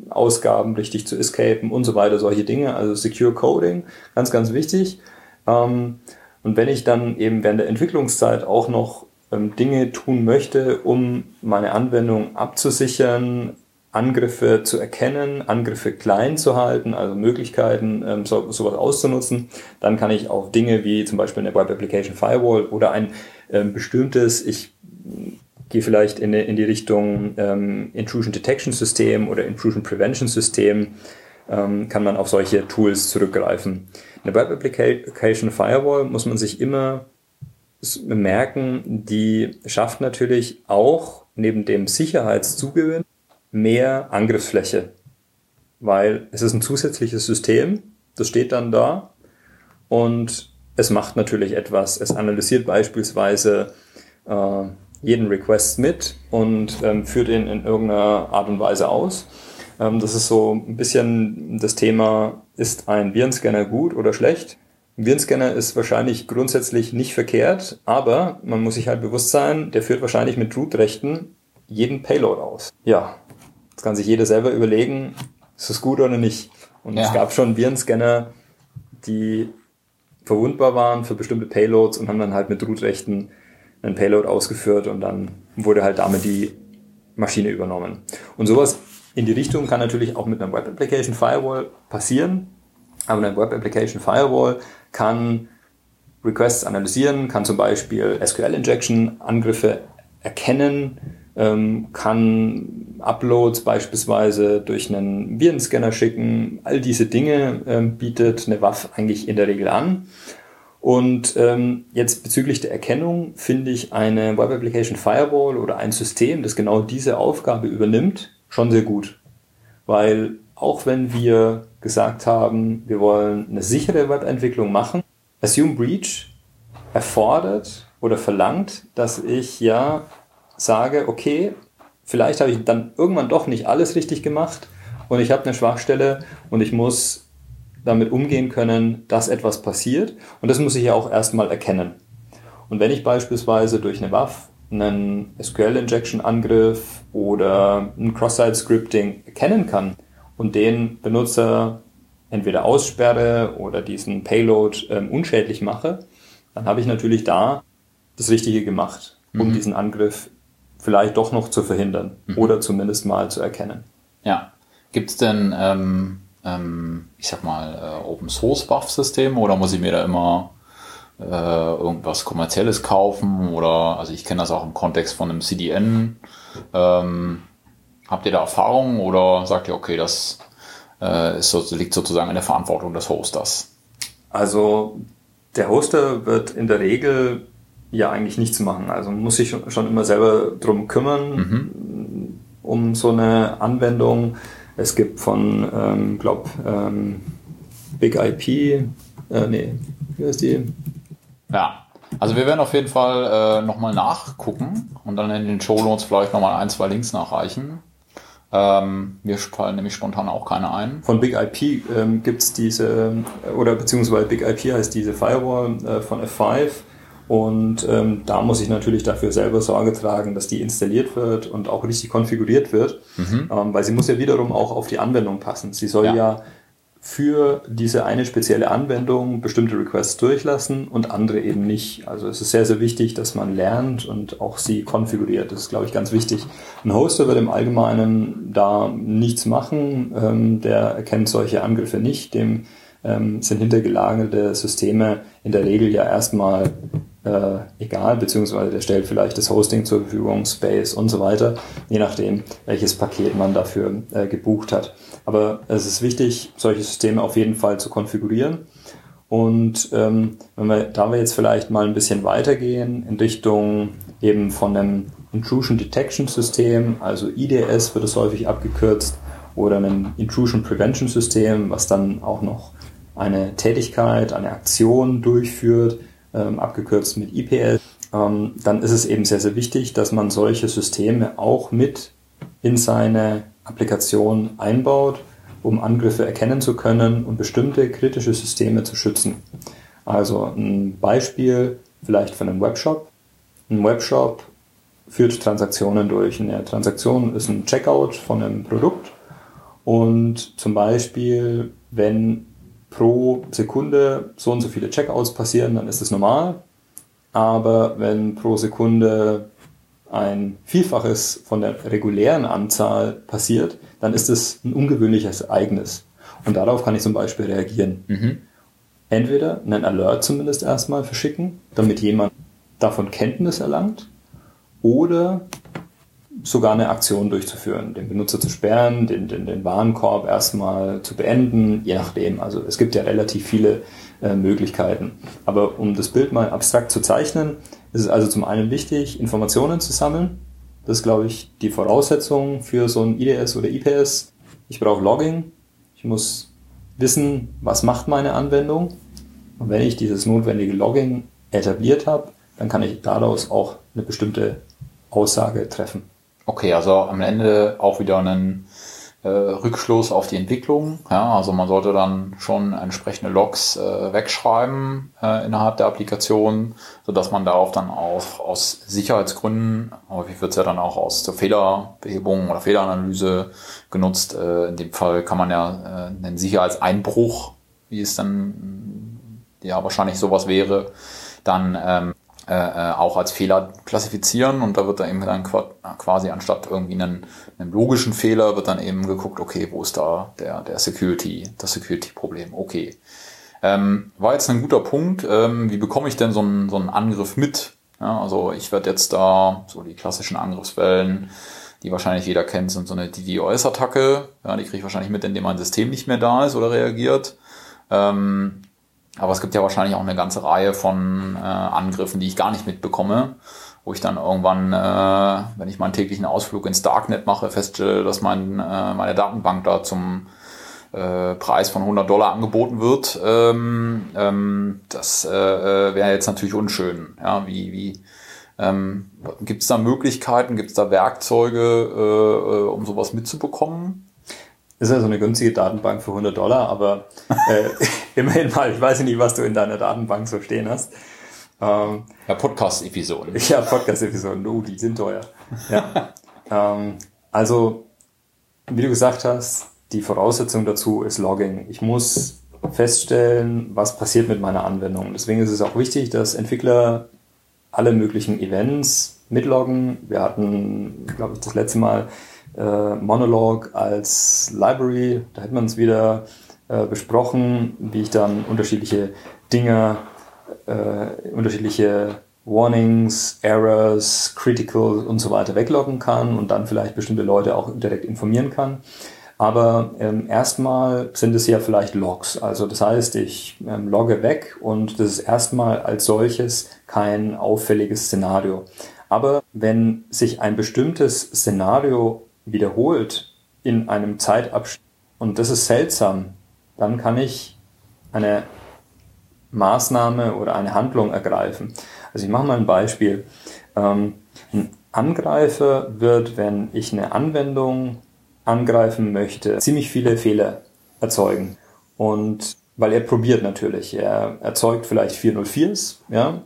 Speaker 3: Ausgaben richtig zu escapen und so weiter, solche Dinge. Also Secure Coding, ganz, ganz wichtig. Ähm, und wenn ich dann eben während der Entwicklungszeit auch noch ähm, Dinge tun möchte, um meine Anwendung abzusichern, Angriffe zu erkennen, Angriffe klein zu halten, also Möglichkeiten, ähm, so, sowas auszunutzen, dann kann ich auch Dinge wie zum Beispiel eine Web Application Firewall oder ein ähm, bestimmtes, ich gehe vielleicht in, in die Richtung ähm, Intrusion Detection System oder Intrusion Prevention System, ähm, kann man auf solche Tools zurückgreifen. Eine Web Application Firewall muss man sich immer merken, die schafft natürlich auch neben dem Sicherheitszugewinn mehr Angriffsfläche, weil es ist ein zusätzliches System, das steht dann da und es macht natürlich etwas. Es analysiert beispielsweise äh, jeden Request mit und ähm, führt ihn in irgendeiner Art und Weise aus. Ähm, das ist so ein bisschen das Thema, ist ein Virenscanner gut oder schlecht? Ein Virenscanner ist wahrscheinlich grundsätzlich nicht verkehrt, aber man muss sich halt bewusst sein, der führt wahrscheinlich mit Root-Rechten jeden Payload aus. Ja, das kann sich jeder selber überlegen, ist das gut oder nicht. Und ja. es gab schon Virenscanner, die verwundbar waren für bestimmte Payloads und haben dann halt mit Root-Rechten einen Payload ausgeführt und dann wurde halt damit die Maschine übernommen. Und sowas in die Richtung kann natürlich auch mit einer Web Application Firewall passieren. Aber eine Web Application Firewall kann Requests analysieren, kann zum Beispiel SQL-Injection-Angriffe erkennen, ähm, kann Uploads beispielsweise durch einen Virenscanner schicken. All diese Dinge ähm, bietet eine WAF eigentlich in der Regel an. Und ähm, jetzt bezüglich der Erkennung finde ich eine Web Application Firewall oder ein System, das genau diese Aufgabe übernimmt, schon sehr gut. Weil auch wenn wir gesagt haben, wir wollen eine sichere Webentwicklung machen. Assume Breach erfordert oder verlangt, dass ich ja sage, okay, vielleicht habe ich dann irgendwann doch nicht alles richtig gemacht und ich habe eine Schwachstelle und ich muss damit umgehen können, dass etwas passiert und das muss ich ja auch erstmal erkennen. Und wenn ich beispielsweise durch eine WAF einen SQL-Injection-Angriff oder ein Cross-Site-Scripting erkennen kann, und den Benutzer entweder aussperre oder diesen Payload ähm, unschädlich mache, dann habe ich natürlich da das Richtige gemacht, um mhm. diesen Angriff vielleicht doch noch zu verhindern mhm. oder zumindest mal zu erkennen.
Speaker 2: Ja. Gibt es denn, ähm, ähm, ich sag mal, äh, Open Source Buff-Systeme oder muss ich mir da immer äh, irgendwas Kommerzielles kaufen? Oder, also ich kenne das auch im Kontext von einem CDN. Ähm, Habt ihr da Erfahrungen oder sagt ihr, okay, das äh, ist so, liegt sozusagen in der Verantwortung des Hosters?
Speaker 3: Also der Hoster wird in der Regel ja eigentlich nichts machen. Also man muss sich schon immer selber drum kümmern, mhm. um so eine Anwendung. Es gibt von, ähm, glaube ähm, Big IP, äh, nee, wie heißt die?
Speaker 2: Ja, also wir werden auf jeden Fall äh, nochmal nachgucken und dann in den Show Notes vielleicht nochmal ein, zwei Links nachreichen. Ähm, mir fallen nämlich spontan auch keine ein.
Speaker 3: Von Big IP ähm, gibt es diese, oder beziehungsweise Big IP heißt diese Firewall äh, von F5 Und ähm, da muss ich natürlich dafür selber Sorge tragen, dass die installiert wird und auch richtig konfiguriert wird, mhm. ähm, weil sie muss ja wiederum auch auf die Anwendung passen. Sie soll ja, ja für diese eine spezielle Anwendung bestimmte Requests durchlassen und andere eben nicht. Also es ist sehr, sehr wichtig, dass man lernt und auch sie konfiguriert. Das ist, glaube ich, ganz wichtig. Ein Hoster wird im Allgemeinen da nichts machen. Ähm, der erkennt solche Angriffe nicht. Dem ähm, sind hintergelagerte Systeme in der Regel ja erstmal äh, egal, beziehungsweise der stellt vielleicht das Hosting zur Verfügung, Space und so weiter, je nachdem, welches Paket man dafür äh, gebucht hat. Aber es ist wichtig, solche Systeme auf jeden Fall zu konfigurieren. Und ähm, wenn wir, da wir jetzt vielleicht mal ein bisschen weitergehen in Richtung eben von einem Intrusion Detection System, also IDS wird es häufig abgekürzt, oder einem Intrusion Prevention System, was dann auch noch eine Tätigkeit, eine Aktion durchführt, ähm, abgekürzt mit IPS, ähm, dann ist es eben sehr, sehr wichtig, dass man solche Systeme auch mit in seine Applikation einbaut, um Angriffe erkennen zu können und bestimmte kritische Systeme zu schützen. Also ein Beispiel vielleicht von einem Webshop. Ein Webshop führt Transaktionen durch. Eine Transaktion ist ein Checkout von einem Produkt und zum Beispiel, wenn pro Sekunde so und so viele Checkouts passieren, dann ist das normal. Aber wenn pro Sekunde ein Vielfaches von der regulären Anzahl passiert, dann ist es ein ungewöhnliches Ereignis. Und darauf kann ich zum Beispiel reagieren. Mhm. Entweder einen Alert zumindest erstmal verschicken, damit jemand davon Kenntnis erlangt, oder sogar eine Aktion durchzuführen, den Benutzer zu sperren, den, den, den Warenkorb erstmal zu beenden, je nachdem. Also es gibt ja relativ viele äh, Möglichkeiten. Aber um das Bild mal abstrakt zu zeichnen, ist es also zum einen wichtig, Informationen zu sammeln. Das ist, glaube ich, die Voraussetzung für so ein IDS oder IPS. Ich brauche Logging. Ich muss wissen, was macht meine Anwendung. Und wenn ich dieses notwendige Logging etabliert habe, dann kann ich daraus auch eine bestimmte Aussage treffen.
Speaker 2: Okay, also am Ende auch wieder einen äh, Rückschluss auf die Entwicklung. Ja, also man sollte dann schon entsprechende Logs äh, wegschreiben äh, innerhalb der Applikation, so dass man darauf dann auch aus Sicherheitsgründen, häufig wird es ja dann auch aus der Fehlerbehebung oder Fehleranalyse genutzt. Äh, in dem Fall kann man ja äh, einen Sicherheitseinbruch, wie es dann ja wahrscheinlich sowas wäre, dann ähm, äh, äh, auch als Fehler klassifizieren und da wird dann eben dann quasi anstatt irgendwie einen, einen logischen Fehler wird dann eben geguckt, okay, wo ist da der, der Security, das Security-Problem, okay. Ähm, war jetzt ein guter Punkt. Ähm, wie bekomme ich denn so einen, so einen Angriff mit? Ja, also ich werde jetzt da so die klassischen Angriffswellen, die wahrscheinlich jeder kennt, sind so eine DDoS-Attacke. Ja, die kriege ich wahrscheinlich mit, indem mein System nicht mehr da ist oder reagiert. Ähm, aber es gibt ja wahrscheinlich auch eine ganze Reihe von äh, Angriffen, die ich gar nicht mitbekomme, wo ich dann irgendwann, äh, wenn ich meinen täglichen Ausflug ins Darknet mache, feststelle, dass mein, äh, meine Datenbank da zum äh, Preis von 100 Dollar angeboten wird. Ähm, ähm, das äh, äh, wäre jetzt natürlich unschön. Ja, wie, wie ähm, gibt es da Möglichkeiten, gibt es da Werkzeuge, äh, äh, um sowas mitzubekommen?
Speaker 3: Ist ja so eine günstige Datenbank für 100 Dollar, aber äh, immerhin mal, ich weiß nicht, was du in deiner Datenbank so stehen hast.
Speaker 2: Ähm, ja, Podcast-Episoden.
Speaker 3: Ja, Podcast-Episoden, oh, die sind teuer. Ja. ähm, also, wie du gesagt hast, die Voraussetzung dazu ist Logging. Ich muss feststellen, was passiert mit meiner Anwendung. Deswegen ist es auch wichtig, dass Entwickler alle möglichen Events mitloggen. Wir hatten, glaube ich, das letzte Mal äh, Monolog als Library. Da hätte man es wieder äh, besprochen, wie ich dann unterschiedliche Dinge, äh, unterschiedliche Warnings, Errors, Critical und so weiter wegloggen kann und dann vielleicht bestimmte Leute auch direkt informieren kann. Aber ähm, erstmal sind es ja vielleicht Logs. Also das heißt, ich ähm, logge weg und das ist erstmal als solches kein auffälliges Szenario. Aber wenn sich ein bestimmtes Szenario wiederholt in einem Zeitabschnitt und das ist seltsam, dann kann ich eine Maßnahme oder eine Handlung ergreifen. Also ich mache mal ein Beispiel. Ähm, ein Angreifer wird, wenn ich eine Anwendung angreifen möchte, ziemlich viele Fehler erzeugen. Und weil er probiert natürlich. Er erzeugt vielleicht 404s, ja,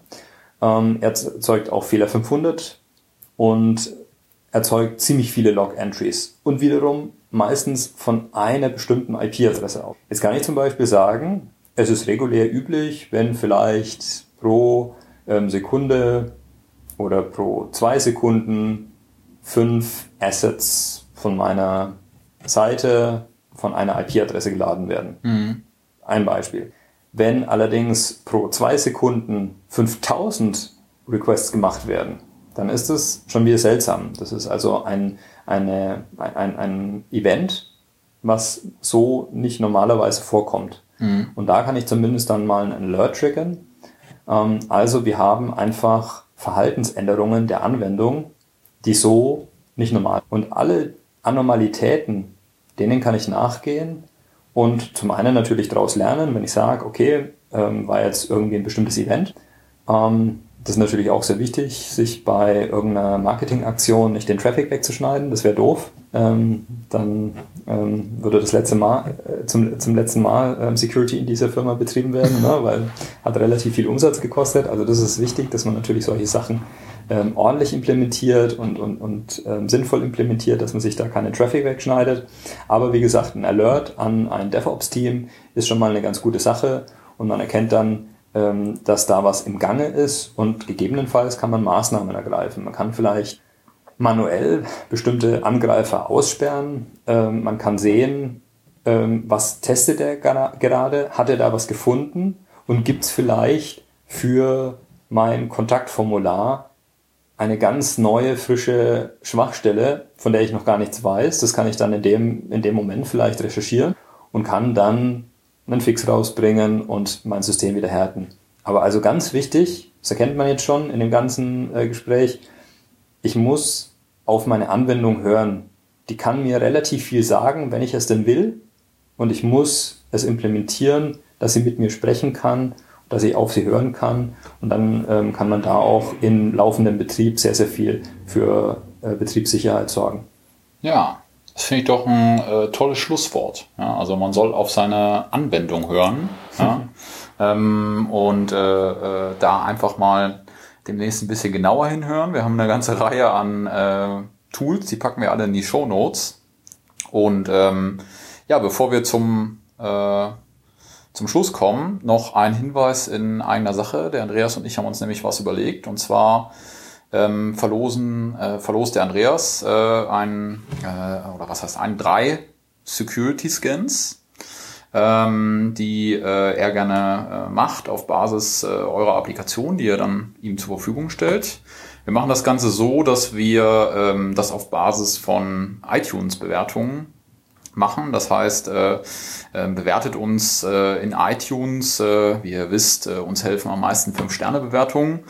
Speaker 3: Ähm, er erzeugt auch Fehler 500 und erzeugt ziemlich viele Log-Entries und wiederum meistens von einer bestimmten IP-Adresse auf. Jetzt kann ich zum Beispiel sagen, es ist regulär üblich, wenn vielleicht pro ähm, Sekunde oder pro zwei Sekunden fünf Assets von meiner Seite von einer IP-Adresse geladen werden. Mhm. Ein Beispiel. Wenn allerdings pro zwei Sekunden 5000 Requests gemacht werden, dann ist es schon wieder seltsam. Das ist also ein, eine, ein, ein Event, was so nicht normalerweise vorkommt. Mhm. Und da kann ich zumindest dann mal einen Alert triggern. Ähm, also wir haben einfach Verhaltensänderungen der Anwendung, die so nicht normal. Und alle Anormalitäten, denen kann ich nachgehen und zum einen natürlich daraus lernen, wenn ich sage, okay, ähm, war jetzt irgendwie ein bestimmtes Event. Ähm, das ist natürlich auch sehr wichtig, sich bei irgendeiner Marketingaktion nicht den Traffic wegzuschneiden. Das wäre doof. Ähm, dann ähm, würde das letzte Mal äh, zum, zum letzten Mal ähm, Security in dieser Firma betrieben werden, ne? weil hat relativ viel Umsatz gekostet. Also das ist wichtig, dass man natürlich solche Sachen ähm, ordentlich implementiert und, und, und ähm, sinnvoll implementiert, dass man sich da keine Traffic wegschneidet. Aber wie gesagt, ein Alert an ein DevOps-Team ist schon mal eine ganz gute Sache und man erkennt dann, dass da was im Gange ist und gegebenenfalls kann man Maßnahmen ergreifen. Man kann vielleicht manuell bestimmte Angreifer aussperren. Ähm, man kann sehen, ähm, was testet er gerade, hat er da was gefunden und gibt es vielleicht für mein Kontaktformular eine ganz neue, frische Schwachstelle, von der ich noch gar nichts weiß. Das kann ich dann in dem, in dem Moment vielleicht recherchieren und kann dann einen Fix rausbringen und mein System wieder härten. Aber also ganz wichtig, das erkennt man jetzt schon in dem ganzen äh, Gespräch, ich muss auf meine Anwendung hören. Die kann mir relativ viel sagen, wenn ich es denn will. Und ich muss es implementieren, dass sie mit mir sprechen kann, dass ich auf sie hören kann. Und dann ähm, kann man da auch im laufenden Betrieb sehr, sehr viel für äh, Betriebssicherheit sorgen.
Speaker 2: Ja, das finde ich doch ein äh, tolles Schlusswort. Ja, also man soll auf seine Anwendung hören ja, ähm, und äh, äh, da einfach mal demnächst ein bisschen genauer hinhören. Wir haben eine ganze Reihe an äh, Tools, die packen wir alle in die Show Notes. Und ähm, ja, bevor wir zum äh, zum Schluss kommen, noch ein Hinweis in eigener Sache. Der Andreas und ich haben uns nämlich was überlegt. Und zwar ähm, verlosen, äh, verlost der Andreas äh, ein, äh, oder was heißt ein, drei Security Scans, ähm, die äh, er gerne äh, macht auf Basis äh, eurer Applikation, die er dann ihm zur Verfügung stellt. Wir machen das Ganze so, dass wir ähm, das auf Basis von iTunes-Bewertungen machen. Das heißt, äh, äh, bewertet uns äh, in iTunes. Äh, wie ihr wisst, äh, uns helfen am meisten 5-Sterne-Bewertungen.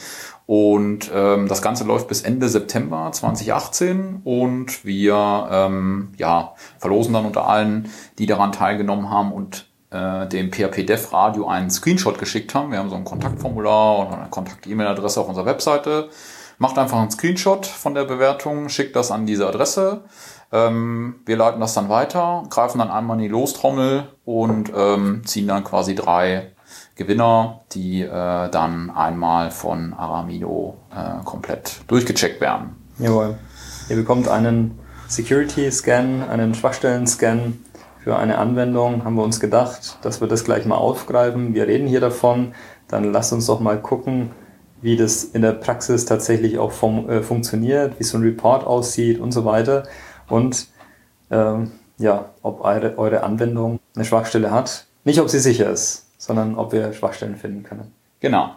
Speaker 2: Und ähm, das Ganze läuft bis Ende September 2018 und wir ähm, ja, verlosen dann unter allen, die daran teilgenommen haben und äh, dem PHP Dev Radio einen Screenshot geschickt haben. Wir haben so ein Kontaktformular und eine Kontakt-E-Mail-Adresse auf unserer Webseite. Macht einfach einen Screenshot von der Bewertung, schickt das an diese Adresse. Ähm, wir leiten das dann weiter, greifen dann einmal in die Lostrommel und ähm, ziehen dann quasi drei Gewinner, die äh, dann einmal von Aramido äh, komplett durchgecheckt werden.
Speaker 3: Jawohl. Ihr bekommt einen Security-Scan, einen Schwachstellen-Scan für eine Anwendung. Haben wir uns gedacht, dass wir das gleich mal aufgreifen. Wir reden hier davon. Dann lasst uns doch mal gucken, wie das in der Praxis tatsächlich auch vom, äh, funktioniert, wie so ein Report aussieht und so weiter. Und ähm, ja, ob eure, eure Anwendung eine Schwachstelle hat. Nicht, ob sie sicher ist sondern ob wir Schwachstellen finden können.
Speaker 2: Genau.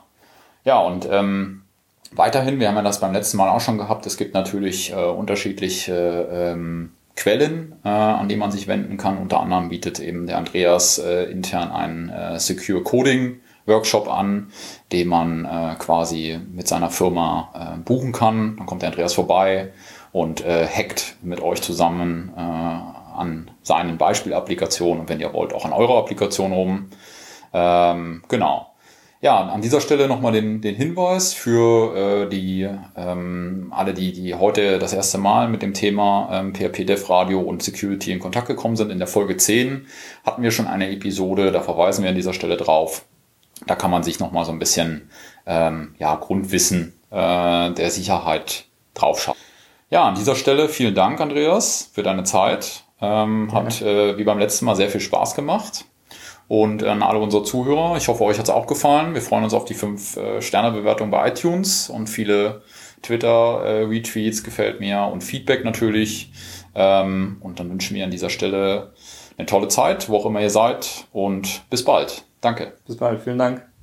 Speaker 2: Ja, und ähm, weiterhin, wir haben ja das beim letzten Mal auch schon gehabt, es gibt natürlich äh, unterschiedliche ähm, Quellen, äh, an die man sich wenden kann. Unter anderem bietet eben der Andreas äh, intern einen äh, Secure Coding Workshop an, den man äh, quasi mit seiner Firma äh, buchen kann. Dann kommt der Andreas vorbei und äh, hackt mit euch zusammen äh, an seinen Beispielapplikationen und wenn ihr wollt auch an eurer Applikation rum. Ähm, genau. Ja, an dieser Stelle nochmal den, den Hinweis für äh, die ähm, alle, die, die heute das erste Mal mit dem Thema ähm, PHP Dev Radio und Security in Kontakt gekommen sind. In der Folge 10 hatten wir schon eine Episode, da verweisen wir an dieser Stelle drauf. Da kann man sich nochmal so ein bisschen ähm, ja, Grundwissen äh, der Sicherheit draufschauen. Ja, an dieser Stelle vielen Dank, Andreas, für deine Zeit. Ähm, hat äh, wie beim letzten Mal sehr viel Spaß gemacht. Und an alle unsere Zuhörer, ich hoffe, euch hat es auch gefallen. Wir freuen uns auf die 5-Sterne-Bewertung bei iTunes und viele Twitter-Retweets gefällt mir und Feedback natürlich. Ähm, und dann wünschen wir an dieser Stelle eine tolle Zeit, wo auch immer ihr seid. Und bis bald. Danke.
Speaker 3: Bis bald. Vielen Dank.